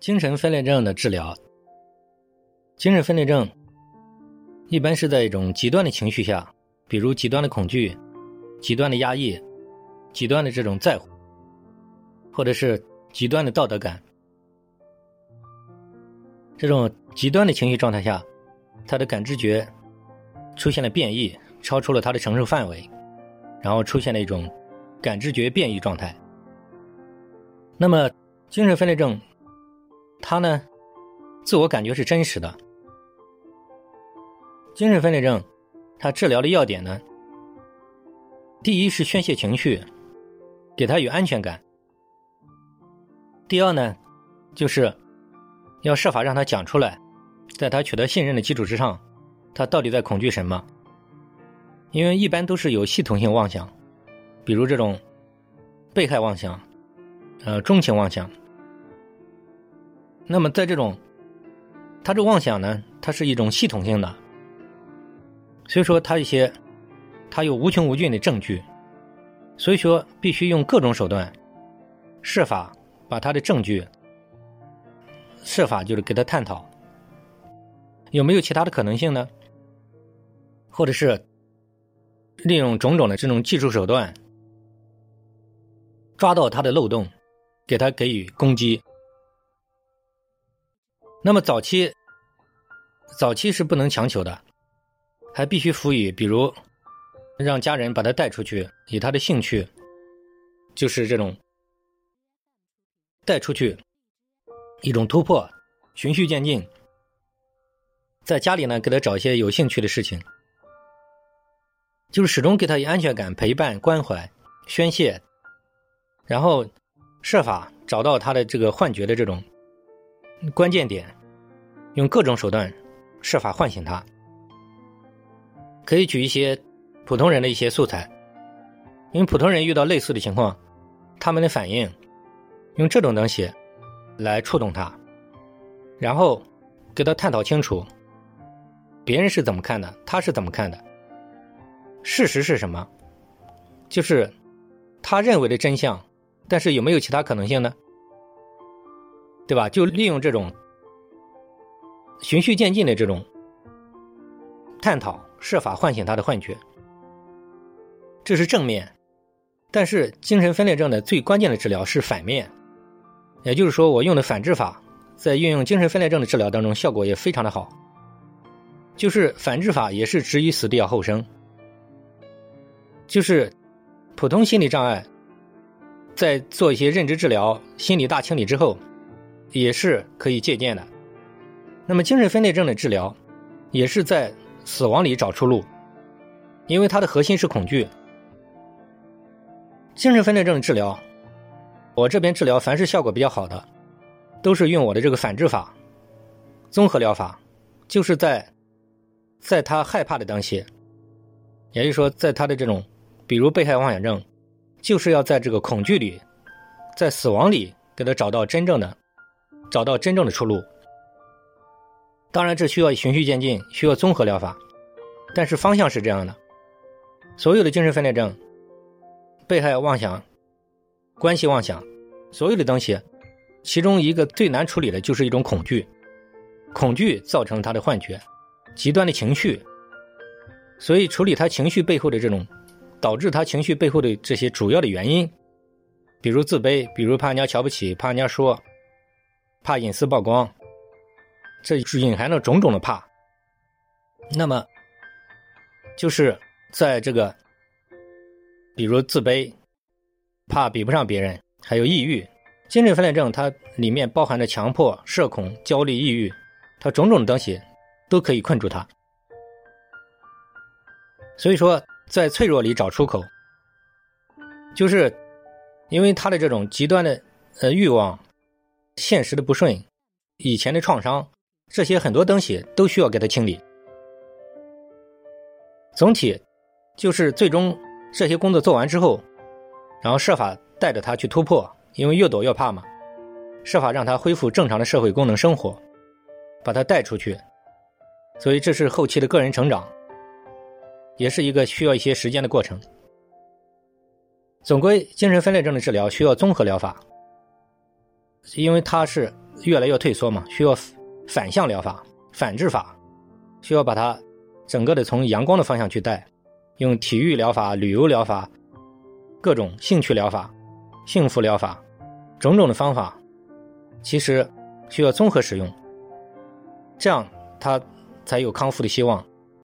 精神分裂症的治疗，精神分裂症一般是在一种极端的情绪下，比如极端的恐惧、极端的压抑、极端的这种在乎，或者是极端的道德感，这种极端的情绪状态下，他的感知觉出现了变异，超出了他的承受范围，然后出现了一种感知觉变异状态。那么，精神分裂症。他呢，自我感觉是真实的。精神分裂症，他治疗的要点呢，第一是宣泄情绪，给他有安全感；第二呢，就是要设法让他讲出来，在他取得信任的基础之上，他到底在恐惧什么？因为一般都是有系统性妄想，比如这种被害妄想，呃，钟情妄想。那么，在这种，他这妄想呢，它是一种系统性的，所以说他一些，他有无穷无尽的证据，所以说必须用各种手段，设法把他的证据，设法就是给他探讨，有没有其他的可能性呢？或者是利用种种的这种技术手段，抓到他的漏洞，给他给予攻击。那么早期，早期是不能强求的，还必须赋予，比如让家人把他带出去，以他的兴趣，就是这种带出去一种突破，循序渐进，在家里呢给他找一些有兴趣的事情，就是始终给他以安全感、陪伴、关怀、宣泄，然后设法找到他的这个幻觉的这种。关键点，用各种手段设法唤醒他。可以举一些普通人的一些素材，因为普通人遇到类似的情况，他们的反应，用这种东西来触动他，然后给他探讨清楚，别人是怎么看的，他是怎么看的，事实是什么，就是他认为的真相，但是有没有其他可能性呢？对吧？就利用这种循序渐进的这种探讨，设法唤醒他的幻觉，这是正面。但是精神分裂症的最关键的治疗是反面，也就是说，我用的反治法在运用精神分裂症的治疗当中效果也非常的好。就是反治法也是置于死地而后生，就是普通心理障碍在做一些认知治疗、心理大清理之后。也是可以借鉴的。那么，精神分裂症的治疗，也是在死亡里找出路，因为它的核心是恐惧。精神分裂症治疗，我这边治疗凡是效果比较好的，都是用我的这个反制法，综合疗法，就是在，在他害怕的当下，也就是说，在他的这种，比如被害妄想症，就是要在这个恐惧里，在死亡里给他找到真正的。找到真正的出路。当然，这需要循序渐进，需要综合疗法，但是方向是这样的：所有的精神分裂症、被害妄想、关系妄想，所有的东西，其中一个最难处理的就是一种恐惧，恐惧造成他的幻觉、极端的情绪。所以，处理他情绪背后的这种，导致他情绪背后的这些主要的原因，比如自卑，比如怕人家瞧不起，怕人家说。怕隐私曝光，这是隐含了种种的怕。那么，就是在这个，比如自卑、怕比不上别人，还有抑郁、精神分裂症，它里面包含着强迫、社恐、焦虑、抑郁，它种种的东西都可以困住他。所以说，在脆弱里找出口，就是因为他的这种极端的呃欲望。现实的不顺，以前的创伤，这些很多东西都需要给他清理。总体就是最终这些工作做完之后，然后设法带着他去突破，因为越躲越怕嘛。设法让他恢复正常的社会功能生活，把他带出去。所以这是后期的个人成长，也是一个需要一些时间的过程。总归，精神分裂症的治疗需要综合疗法。因为它是越来越退缩嘛，需要反向疗法、反制法，需要把它整个的从阳光的方向去带，用体育疗法、旅游疗法、各种兴趣疗法、幸福疗法，种种的方法，其实需要综合使用，这样他才有康复的希望。